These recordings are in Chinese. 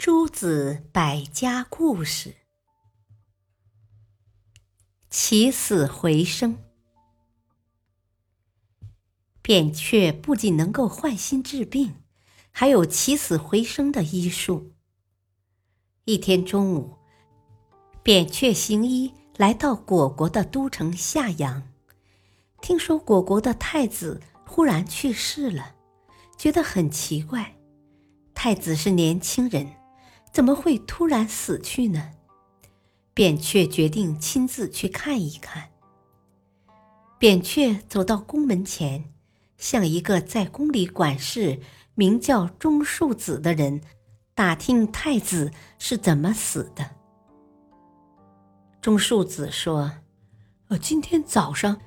诸子百家故事：起死回生。扁鹊不仅能够换心治病，还有起死回生的医术。一天中午，扁鹊行医来到果国的都城夏阳，听说果国的太子忽然去世了，觉得很奇怪。太子是年轻人。怎么会突然死去呢？扁鹊决定亲自去看一看。扁鹊走到宫门前，向一个在宫里管事、名叫钟树子的人打听太子是怎么死的。钟树子说：“呃，今天早上，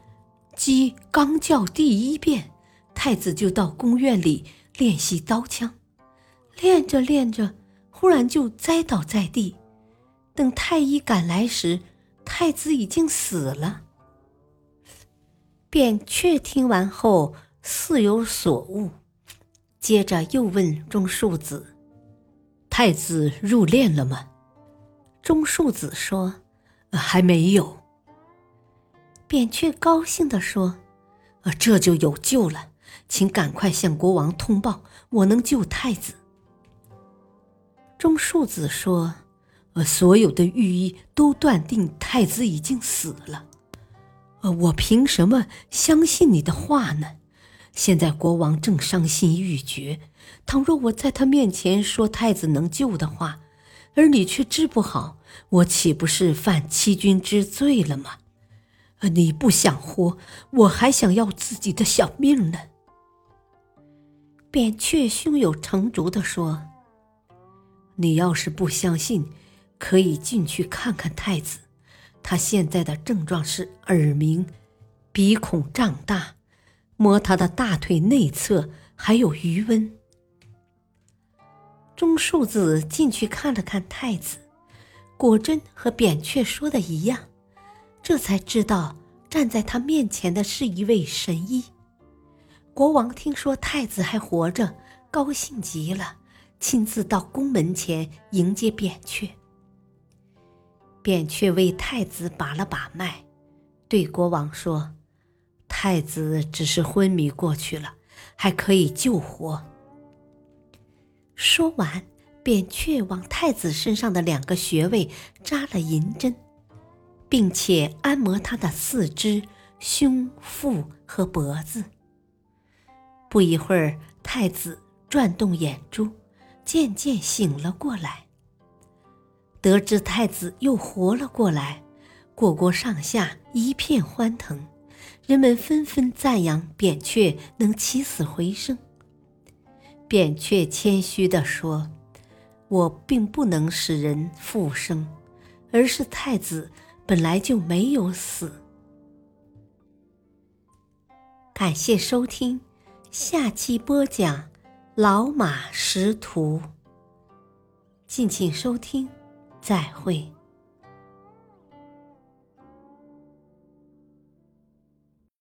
鸡刚叫第一遍，太子就到宫院里练习刀枪，练着练着。”忽然就栽倒在地，等太医赶来时，太子已经死了。扁鹊听完后似有所悟，接着又问钟树子：“太子入殓了吗？”钟树子说：“还没有。”扁鹊高兴地说：“呃，这就有救了，请赶快向国王通报，我能救太子。”钟树子说：“呃，所有的御医都断定太子已经死了，呃，我凭什么相信你的话呢？现在国王正伤心欲绝，倘若我在他面前说太子能救的话，而你却治不好，我岂不是犯欺君之罪了吗？呃，你不想活，我还想要自己的小命呢。”扁鹊胸有成竹地说。你要是不相信，可以进去看看太子。他现在的症状是耳鸣、鼻孔胀大，摸他的大腿内侧还有余温。钟树子进去看了看太子，果真和扁鹊说的一样，这才知道站在他面前的是一位神医。国王听说太子还活着，高兴极了。亲自到宫门前迎接扁鹊。扁鹊为太子把了把脉，对国王说：“太子只是昏迷过去了，还可以救活。”说完，扁鹊往太子身上的两个穴位扎了银针，并且按摩他的四肢、胸、腹和脖子。不一会儿，太子转动眼珠。渐渐醒了过来。得知太子又活了过来，果国上下一片欢腾，人们纷纷赞扬扁鹊能起死回生。扁鹊谦虚地说：“我并不能使人复生，而是太子本来就没有死。”感谢收听，下期播讲。老马识途，敬请收听，再会。